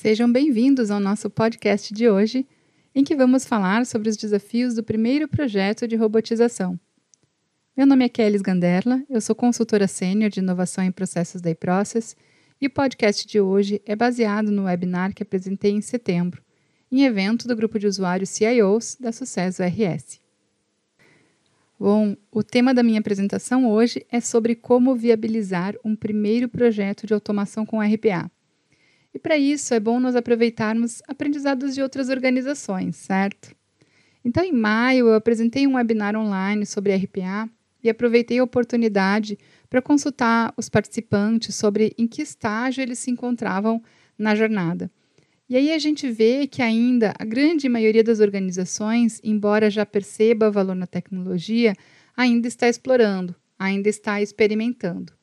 Sejam bem-vindos ao nosso podcast de hoje, em que vamos falar sobre os desafios do primeiro projeto de robotização. Meu nome é Kelly Ganderla, eu sou consultora sênior de inovação em processos da iProcess e o podcast de hoje é baseado no webinar que apresentei em setembro, em evento do grupo de usuários CIOs da Sucesso RS. Bom, o tema da minha apresentação hoje é sobre como viabilizar um primeiro projeto de automação com RPA. E para isso é bom nós aproveitarmos aprendizados de outras organizações, certo? Então, em maio, eu apresentei um webinar online sobre RPA e aproveitei a oportunidade para consultar os participantes sobre em que estágio eles se encontravam na jornada. E aí a gente vê que ainda a grande maioria das organizações, embora já perceba valor na tecnologia, ainda está explorando, ainda está experimentando.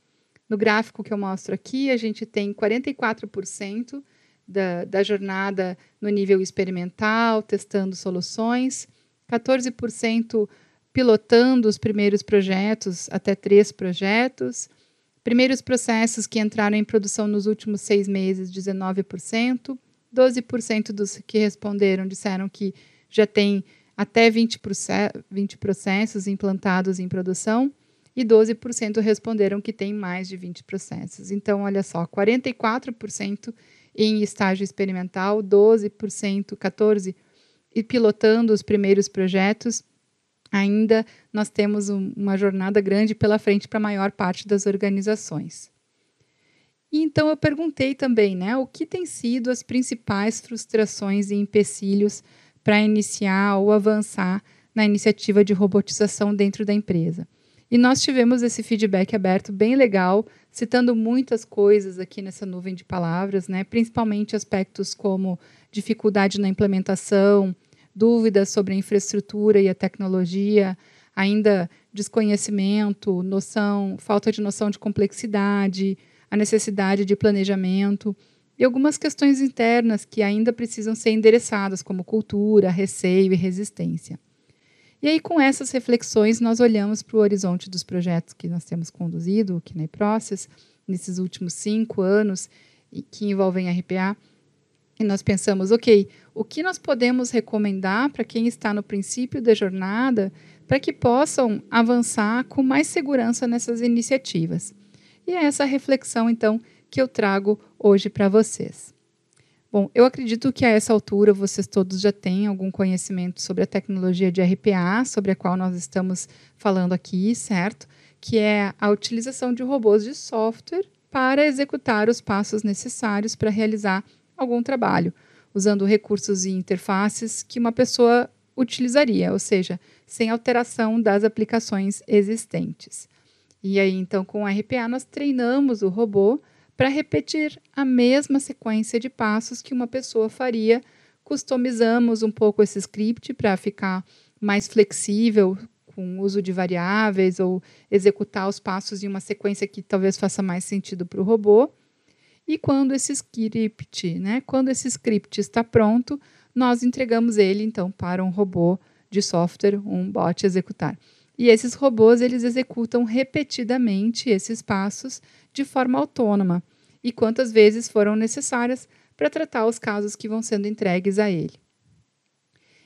No gráfico que eu mostro aqui, a gente tem 44% da, da jornada no nível experimental, testando soluções, 14% pilotando os primeiros projetos, até três projetos, primeiros processos que entraram em produção nos últimos seis meses, 19%, 12% dos que responderam disseram que já tem até 20, 20 processos implantados em produção e 12% responderam que tem mais de 20 processos. Então, olha só, 44% em estágio experimental, 12%, 14% e pilotando os primeiros projetos. Ainda nós temos um, uma jornada grande pela frente para a maior parte das organizações. E então eu perguntei também, né, o que tem sido as principais frustrações e empecilhos para iniciar ou avançar na iniciativa de robotização dentro da empresa. E nós tivemos esse feedback aberto bem legal, citando muitas coisas aqui nessa nuvem de palavras, né? principalmente aspectos como dificuldade na implementação, dúvidas sobre a infraestrutura e a tecnologia, ainda desconhecimento, noção, falta de noção de complexidade, a necessidade de planejamento e algumas questões internas que ainda precisam ser endereçadas, como cultura, receio e resistência. E aí, com essas reflexões, nós olhamos para o horizonte dos projetos que nós temos conduzido aqui na eProcess, nesses últimos cinco anos, e que envolvem RPA, e nós pensamos, ok, o que nós podemos recomendar para quem está no princípio da jornada para que possam avançar com mais segurança nessas iniciativas? E é essa reflexão, então, que eu trago hoje para vocês. Bom, eu acredito que a essa altura vocês todos já têm algum conhecimento sobre a tecnologia de RPA, sobre a qual nós estamos falando aqui, certo? Que é a utilização de robôs de software para executar os passos necessários para realizar algum trabalho, usando recursos e interfaces que uma pessoa utilizaria, ou seja, sem alteração das aplicações existentes. E aí, então, com o RPA, nós treinamos o robô para repetir a mesma sequência de passos que uma pessoa faria. Customizamos um pouco esse script para ficar mais flexível com o uso de variáveis ou executar os passos em uma sequência que talvez faça mais sentido para o robô. E quando esse script, né, quando esse script está pronto, nós entregamos ele então para um robô de software, um bot executar. E esses robôs eles executam repetidamente esses passos de forma autônoma e quantas vezes foram necessárias para tratar os casos que vão sendo entregues a ele.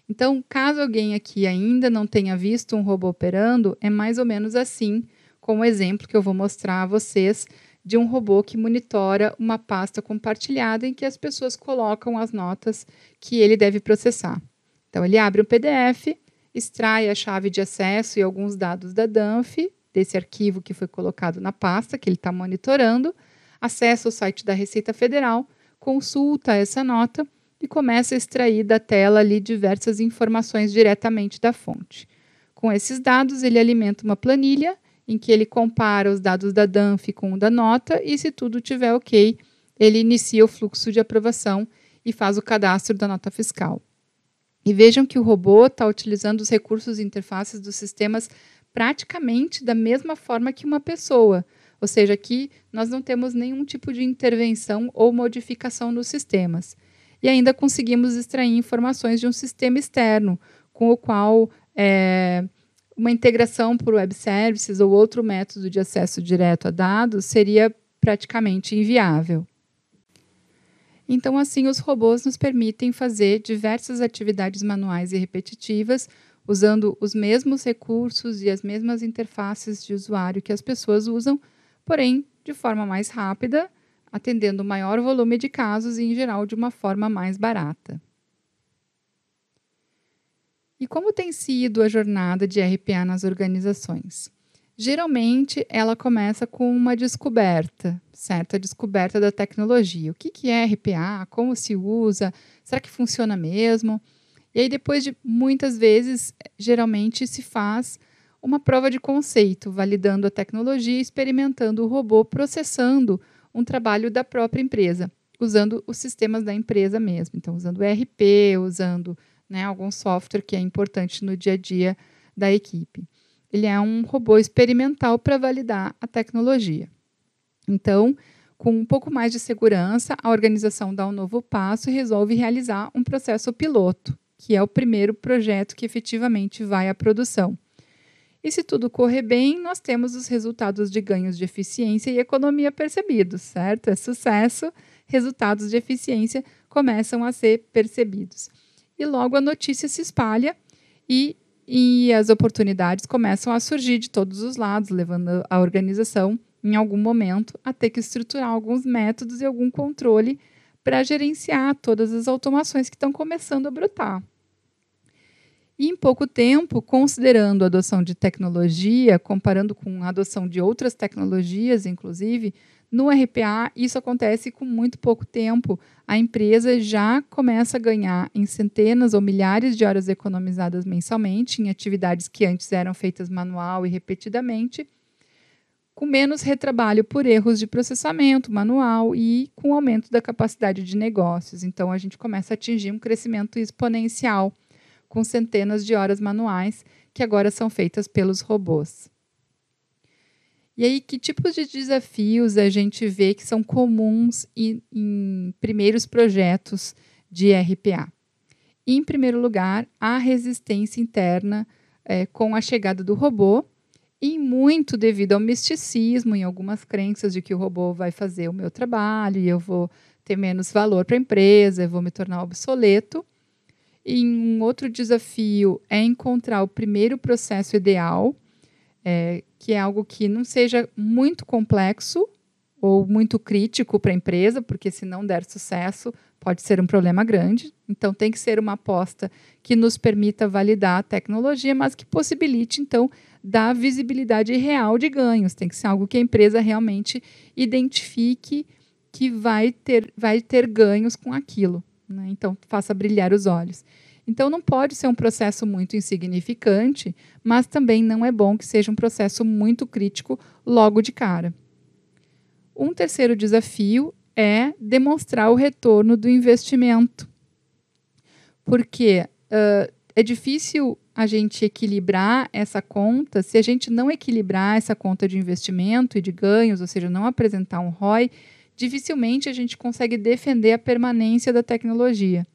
Então, caso alguém aqui ainda não tenha visto um robô operando, é mais ou menos assim, como o exemplo que eu vou mostrar a vocês de um robô que monitora uma pasta compartilhada em que as pessoas colocam as notas que ele deve processar. Então, ele abre um PDF, extrai a chave de acesso e alguns dados da DANF, desse arquivo que foi colocado na pasta que ele está monitorando, acessa o site da Receita Federal, consulta essa nota e começa a extrair da tela ali diversas informações diretamente da fonte. Com esses dados, ele alimenta uma planilha em que ele compara os dados da DANF com o da nota e, se tudo estiver ok, ele inicia o fluxo de aprovação e faz o cadastro da nota fiscal. E vejam que o robô está utilizando os recursos e interfaces dos sistemas praticamente da mesma forma que uma pessoa. Ou seja, aqui nós não temos nenhum tipo de intervenção ou modificação nos sistemas. E ainda conseguimos extrair informações de um sistema externo, com o qual é, uma integração por web services ou outro método de acesso direto a dados seria praticamente inviável. Então, assim, os robôs nos permitem fazer diversas atividades manuais e repetitivas, usando os mesmos recursos e as mesmas interfaces de usuário que as pessoas usam, porém de forma mais rápida, atendendo maior volume de casos e, em geral, de uma forma mais barata. E como tem sido a jornada de RPA nas organizações? Geralmente, ela começa com uma descoberta, certo? A descoberta da tecnologia. O que, que é RPA? Como se usa? Será que funciona mesmo? E aí, depois de muitas vezes, geralmente se faz uma prova de conceito, validando a tecnologia, experimentando o robô, processando um trabalho da própria empresa, usando os sistemas da empresa mesmo. Então, usando ERP, usando né, algum software que é importante no dia a dia da equipe. Ele é um robô experimental para validar a tecnologia. Então, com um pouco mais de segurança, a organização dá um novo passo e resolve realizar um processo piloto, que é o primeiro projeto que efetivamente vai à produção. E se tudo correr bem, nós temos os resultados de ganhos de eficiência e economia percebidos, certo? É sucesso, resultados de eficiência começam a ser percebidos. E logo a notícia se espalha e, e as oportunidades começam a surgir de todos os lados, levando a organização, em algum momento, a ter que estruturar alguns métodos e algum controle para gerenciar todas as automações que estão começando a brotar. E em pouco tempo, considerando a adoção de tecnologia, comparando com a adoção de outras tecnologias, inclusive, no RPA isso acontece com muito pouco tempo. A empresa já começa a ganhar em centenas ou milhares de horas economizadas mensalmente em atividades que antes eram feitas manual e repetidamente, com menos retrabalho por erros de processamento manual e com aumento da capacidade de negócios. Então a gente começa a atingir um crescimento exponencial com centenas de horas manuais que agora são feitas pelos robôs. E aí, que tipos de desafios a gente vê que são comuns em, em primeiros projetos de RPA? Em primeiro lugar, a resistência interna é, com a chegada do robô, e muito devido ao misticismo em algumas crenças de que o robô vai fazer o meu trabalho e eu vou ter menos valor para a empresa, eu vou me tornar obsoleto. E um outro desafio é encontrar o primeiro processo ideal, é, que é algo que não seja muito complexo ou muito crítico para a empresa, porque se não der sucesso, pode ser um problema grande. Então, tem que ser uma aposta que nos permita validar a tecnologia, mas que possibilite, então, dar visibilidade real de ganhos. Tem que ser algo que a empresa realmente identifique que vai ter, vai ter ganhos com aquilo. Né? Então, faça brilhar os olhos. Então, não pode ser um processo muito insignificante, mas também não é bom que seja um processo muito crítico logo de cara. Um terceiro desafio é demonstrar o retorno do investimento. Porque uh, é difícil a gente equilibrar essa conta, se a gente não equilibrar essa conta de investimento e de ganhos, ou seja, não apresentar um ROI, dificilmente a gente consegue defender a permanência da tecnologia.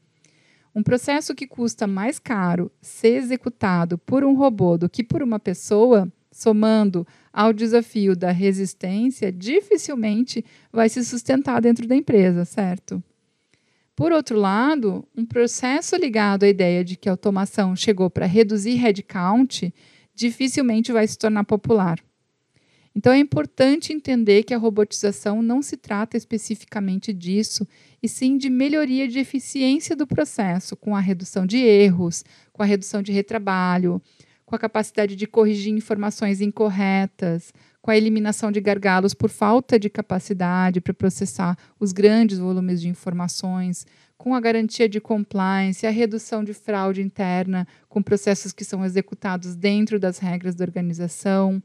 Um processo que custa mais caro ser executado por um robô do que por uma pessoa, somando ao desafio da resistência, dificilmente vai se sustentar dentro da empresa, certo? Por outro lado, um processo ligado à ideia de que a automação chegou para reduzir headcount dificilmente vai se tornar popular. Então é importante entender que a robotização não se trata especificamente disso, e sim de melhoria de eficiência do processo, com a redução de erros, com a redução de retrabalho, com a capacidade de corrigir informações incorretas, com a eliminação de gargalos por falta de capacidade para processar os grandes volumes de informações, com a garantia de compliance, a redução de fraude interna, com processos que são executados dentro das regras da organização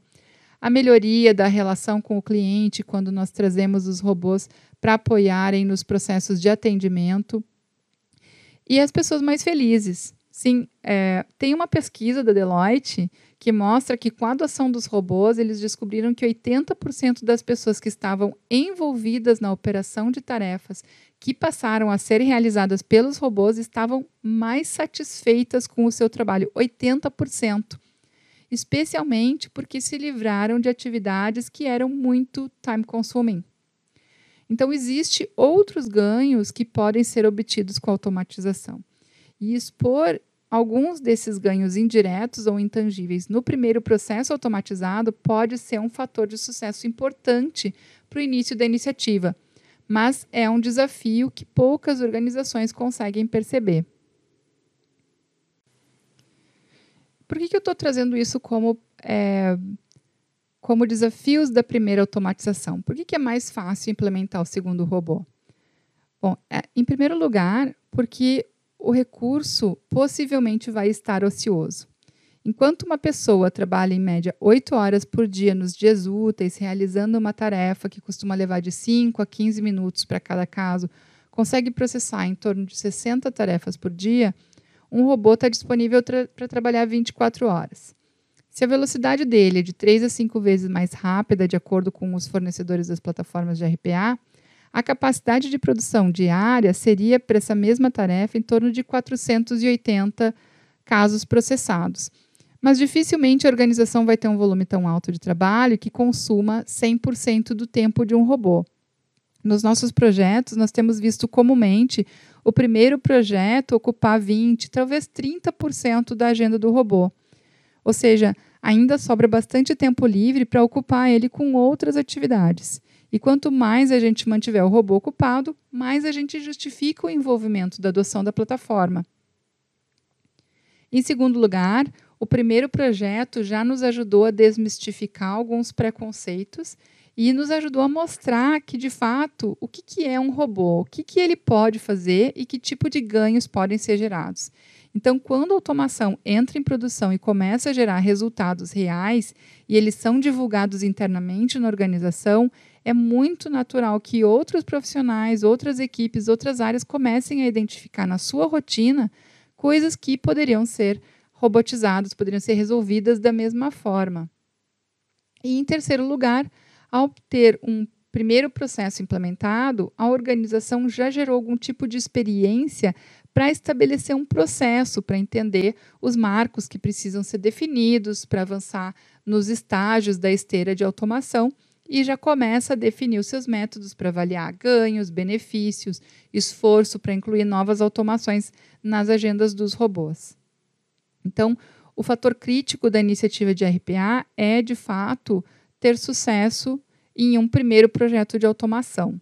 a melhoria da relação com o cliente quando nós trazemos os robôs para apoiarem nos processos de atendimento. E as pessoas mais felizes. Sim, é, tem uma pesquisa da Deloitte que mostra que com a adoção dos robôs, eles descobriram que 80% das pessoas que estavam envolvidas na operação de tarefas que passaram a ser realizadas pelos robôs estavam mais satisfeitas com o seu trabalho, 80% especialmente porque se livraram de atividades que eram muito time consuming. Então, existem outros ganhos que podem ser obtidos com a automatização. E expor alguns desses ganhos indiretos ou intangíveis no primeiro processo automatizado pode ser um fator de sucesso importante para o início da iniciativa, mas é um desafio que poucas organizações conseguem perceber. Por que, que eu estou trazendo isso como, é, como desafios da primeira automatização? Por que, que é mais fácil implementar o segundo robô? Bom, é, em primeiro lugar, porque o recurso possivelmente vai estar ocioso. Enquanto uma pessoa trabalha em média 8 horas por dia nos dias úteis, realizando uma tarefa que costuma levar de 5 a 15 minutos para cada caso, consegue processar em torno de 60 tarefas por dia, um robô está disponível para trabalhar 24 horas. Se a velocidade dele é de 3 a 5 vezes mais rápida, de acordo com os fornecedores das plataformas de RPA, a capacidade de produção diária seria, para essa mesma tarefa, em torno de 480 casos processados. Mas dificilmente a organização vai ter um volume tão alto de trabalho que consuma 100% do tempo de um robô. Nos nossos projetos, nós temos visto comumente o primeiro projeto ocupar 20, talvez 30% da agenda do robô. Ou seja, ainda sobra bastante tempo livre para ocupar ele com outras atividades. E quanto mais a gente mantiver o robô ocupado, mais a gente justifica o envolvimento da adoção da plataforma. Em segundo lugar, o primeiro projeto já nos ajudou a desmistificar alguns preconceitos e nos ajudou a mostrar que, de fato, o que, que é um robô, o que, que ele pode fazer e que tipo de ganhos podem ser gerados. Então, quando a automação entra em produção e começa a gerar resultados reais e eles são divulgados internamente na organização, é muito natural que outros profissionais, outras equipes, outras áreas comecem a identificar na sua rotina coisas que poderiam ser robotizadas, poderiam ser resolvidas da mesma forma. E, em terceiro lugar, ao ter um primeiro processo implementado, a organização já gerou algum tipo de experiência para estabelecer um processo, para entender os marcos que precisam ser definidos, para avançar nos estágios da esteira de automação e já começa a definir os seus métodos para avaliar ganhos, benefícios, esforço para incluir novas automações nas agendas dos robôs. Então, o fator crítico da iniciativa de RPA é, de fato, ter sucesso em um primeiro projeto de automação.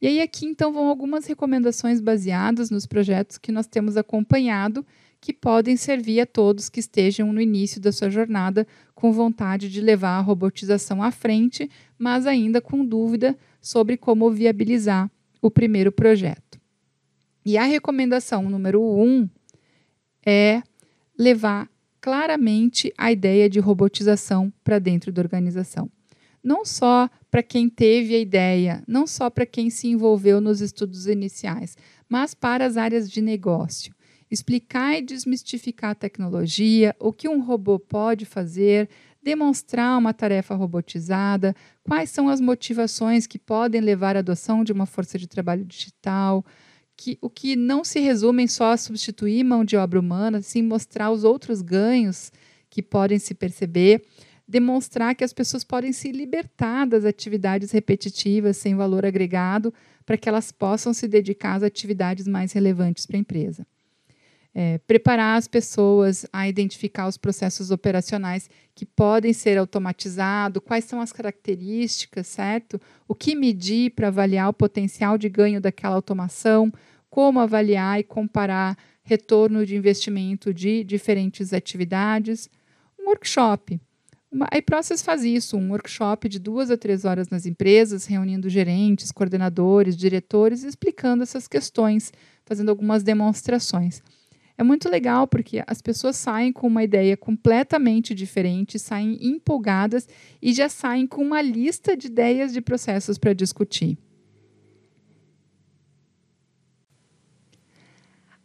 E aí aqui então vão algumas recomendações baseadas nos projetos que nós temos acompanhado que podem servir a todos que estejam no início da sua jornada com vontade de levar a robotização à frente, mas ainda com dúvida sobre como viabilizar o primeiro projeto. E a recomendação número um é levar claramente a ideia de robotização para dentro da organização. Não só para quem teve a ideia, não só para quem se envolveu nos estudos iniciais, mas para as áreas de negócio. Explicar e desmistificar a tecnologia, o que um robô pode fazer, demonstrar uma tarefa robotizada, quais são as motivações que podem levar à adoção de uma força de trabalho digital, que, o que não se resume só substituir mão de obra humana, sim mostrar os outros ganhos que podem se perceber, demonstrar que as pessoas podem se libertar das atividades repetitivas sem valor agregado para que elas possam se dedicar às atividades mais relevantes para a empresa. É, preparar as pessoas a identificar os processos operacionais que podem ser automatizados, quais são as características, certo? O que medir para avaliar o potencial de ganho daquela automação, como avaliar e comparar retorno de investimento de diferentes atividades. Um workshop. Uma, a iProcess faz isso, um workshop de duas a três horas nas empresas, reunindo gerentes, coordenadores, diretores, explicando essas questões, fazendo algumas demonstrações. É muito legal porque as pessoas saem com uma ideia completamente diferente, saem empolgadas e já saem com uma lista de ideias de processos para discutir.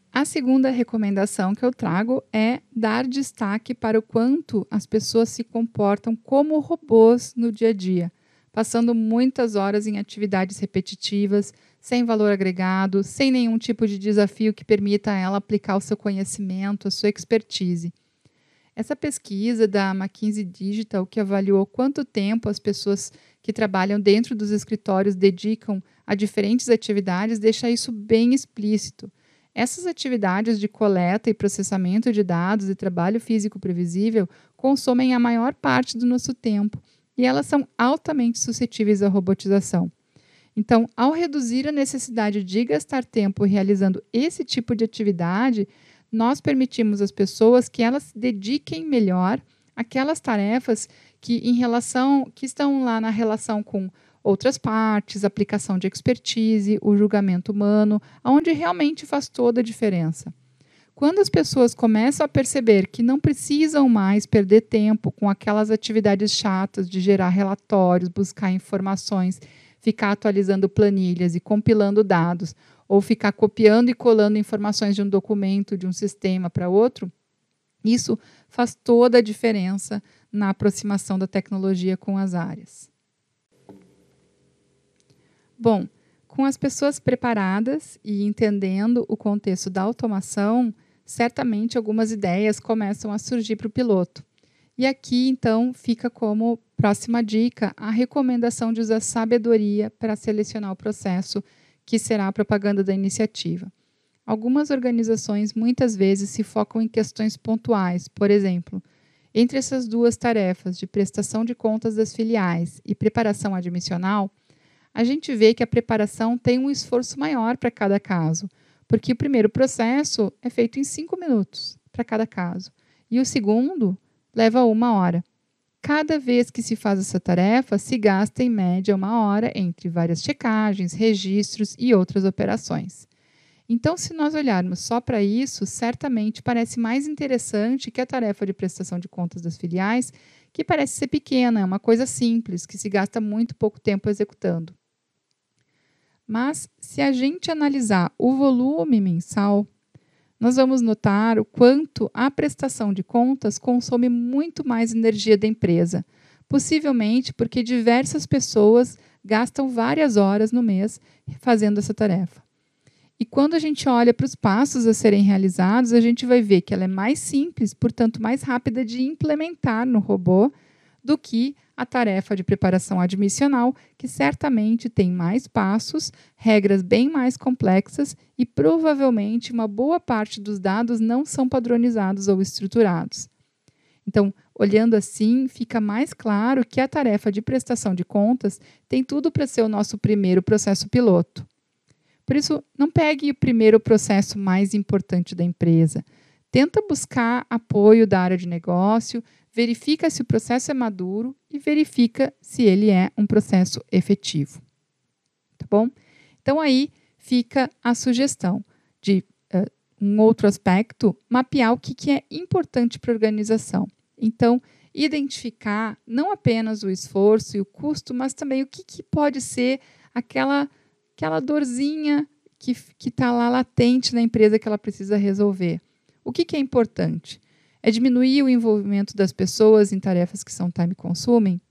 A segunda recomendação que eu trago é dar destaque para o quanto as pessoas se comportam como robôs no dia a dia, passando muitas horas em atividades repetitivas, sem valor agregado, sem nenhum tipo de desafio que permita a ela aplicar o seu conhecimento, a sua expertise. Essa pesquisa da McKinsey Digital, que avaliou quanto tempo as pessoas que trabalham dentro dos escritórios dedicam a diferentes atividades deixa isso bem explícito. Essas atividades de coleta e processamento de dados e trabalho físico previsível consomem a maior parte do nosso tempo e elas são altamente suscetíveis à robotização. Então, ao reduzir a necessidade de gastar tempo realizando esse tipo de atividade, nós permitimos às pessoas que elas se dediquem melhor àquelas tarefas que em relação que estão lá na relação com outras partes, aplicação de expertise, o julgamento humano, onde realmente faz toda a diferença. Quando as pessoas começam a perceber que não precisam mais perder tempo com aquelas atividades chatas de gerar relatórios, buscar informações, ficar atualizando planilhas e compilando dados, ou ficar copiando e colando informações de um documento, de um sistema para outro, isso faz toda a diferença na aproximação da tecnologia com as áreas. Bom, com as pessoas preparadas e entendendo o contexto da automação, certamente algumas ideias começam a surgir para o piloto. E aqui, então, fica como próxima dica a recomendação de usar sabedoria para selecionar o processo que será a propaganda da iniciativa. Algumas organizações muitas vezes se focam em questões pontuais, por exemplo, entre essas duas tarefas de prestação de contas das filiais e preparação admissional, a gente vê que a preparação tem um esforço maior para cada caso, porque o primeiro processo é feito em cinco minutos para cada caso e o segundo leva uma hora. Cada vez que se faz essa tarefa, se gasta em média uma hora entre várias checagens, registros e outras operações. Então, se nós olharmos só para isso, certamente parece mais interessante que a tarefa de prestação de contas das filiais, que parece ser pequena, é uma coisa simples, que se gasta muito pouco tempo executando. Mas, se a gente analisar o volume mensal, nós vamos notar o quanto a prestação de contas consome muito mais energia da empresa, possivelmente porque diversas pessoas gastam várias horas no mês fazendo essa tarefa. E quando a gente olha para os passos a serem realizados, a gente vai ver que ela é mais simples, portanto, mais rápida de implementar no robô do que a tarefa de preparação admissional, que certamente tem mais passos, regras bem mais complexas e provavelmente uma boa parte dos dados não são padronizados ou estruturados. Então, olhando assim, fica mais claro que a tarefa de prestação de contas tem tudo para ser o nosso primeiro processo piloto. Por isso, não pegue o primeiro processo mais importante da empresa. Tenta buscar apoio da área de negócio, verifica se o processo é maduro e verifica se ele é um processo efetivo. Tá bom? Então aí fica a sugestão de uh, um outro aspecto, mapear o que, que é importante para a organização. Então, identificar não apenas o esforço e o custo, mas também o que, que pode ser aquela, aquela dorzinha que está lá latente na empresa que ela precisa resolver. O que, que é importante? É diminuir o envolvimento das pessoas em tarefas que são time consuming?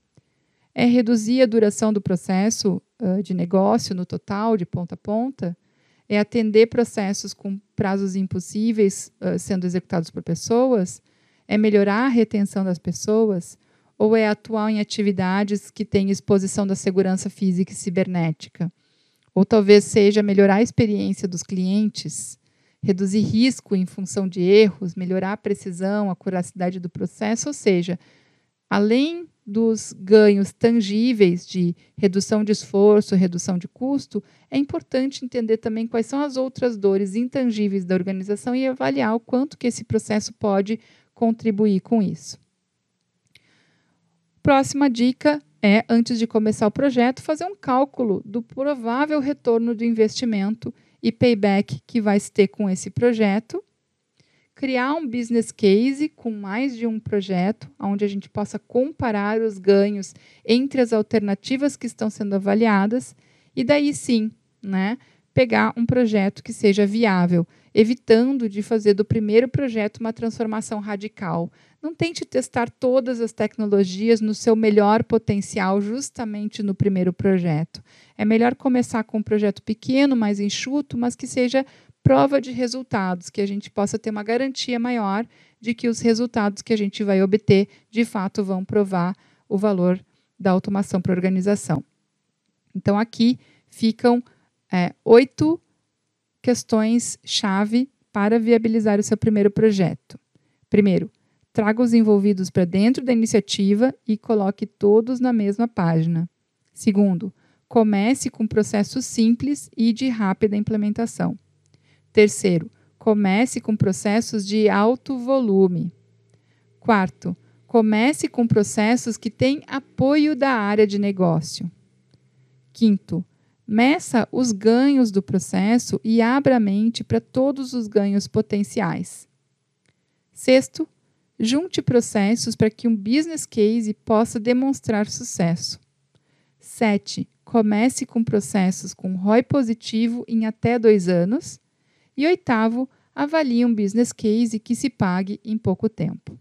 É reduzir a duração do processo uh, de negócio no total, de ponta a ponta? É atender processos com prazos impossíveis uh, sendo executados por pessoas? É melhorar a retenção das pessoas? Ou é atuar em atividades que têm exposição da segurança física e cibernética? Ou talvez seja melhorar a experiência dos clientes? Reduzir risco em função de erros, melhorar a precisão, a curacidade do processo, ou seja, além dos ganhos tangíveis de redução de esforço, redução de custo, é importante entender também quais são as outras dores intangíveis da organização e avaliar o quanto que esse processo pode contribuir com isso. Próxima dica é, antes de começar o projeto, fazer um cálculo do provável retorno do investimento e payback que vai se ter com esse projeto, criar um business case com mais de um projeto, onde a gente possa comparar os ganhos entre as alternativas que estão sendo avaliadas, e daí sim, né, pegar um projeto que seja viável, evitando de fazer do primeiro projeto uma transformação radical. Não tente testar todas as tecnologias no seu melhor potencial justamente no primeiro projeto. É melhor começar com um projeto pequeno, mais enxuto, mas que seja prova de resultados, que a gente possa ter uma garantia maior de que os resultados que a gente vai obter, de fato, vão provar o valor da automação para a organização. Então, aqui ficam é, oito questões-chave para viabilizar o seu primeiro projeto. Primeiro, traga os envolvidos para dentro da iniciativa e coloque todos na mesma página. Segundo, comece com processos simples e de rápida implementação. Terceiro, comece com processos de alto volume. Quarto, comece com processos que têm apoio da área de negócio. Quinto, meça os ganhos do processo e abra a mente para todos os ganhos potenciais. Sexto, junte processos para que um business case possa demonstrar sucesso. 7. Comece com processos com ROI positivo em até dois anos. E oitavo, avalie um business case que se pague em pouco tempo.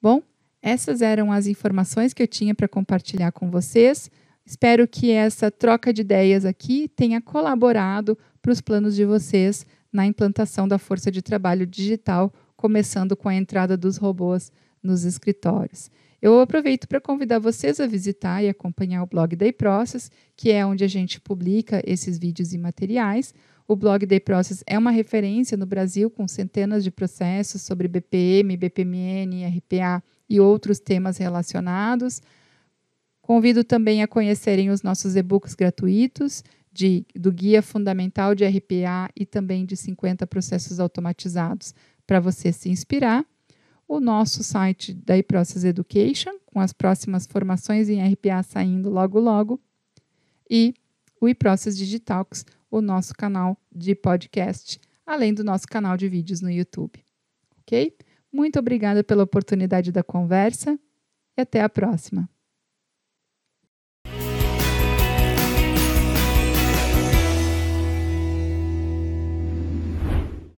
Bom, essas eram as informações que eu tinha para compartilhar com vocês. Espero que essa troca de ideias aqui tenha colaborado para os planos de vocês na implantação da força de trabalho digital, começando com a entrada dos robôs nos escritórios. Eu aproveito para convidar vocês a visitar e acompanhar o blog Day Process, que é onde a gente publica esses vídeos e materiais. O blog Day Process é uma referência no Brasil com centenas de processos sobre BPM, BPMN, RPA e outros temas relacionados. Convido também a conhecerem os nossos e-books gratuitos de, do Guia Fundamental de RPA e também de 50 processos automatizados para você se inspirar. O nosso site da eProcess Education, com as próximas formações em RPA saindo logo logo. E o eProcess Digitalks, o nosso canal de podcast, além do nosso canal de vídeos no YouTube. Ok? Muito obrigada pela oportunidade da conversa e até a próxima.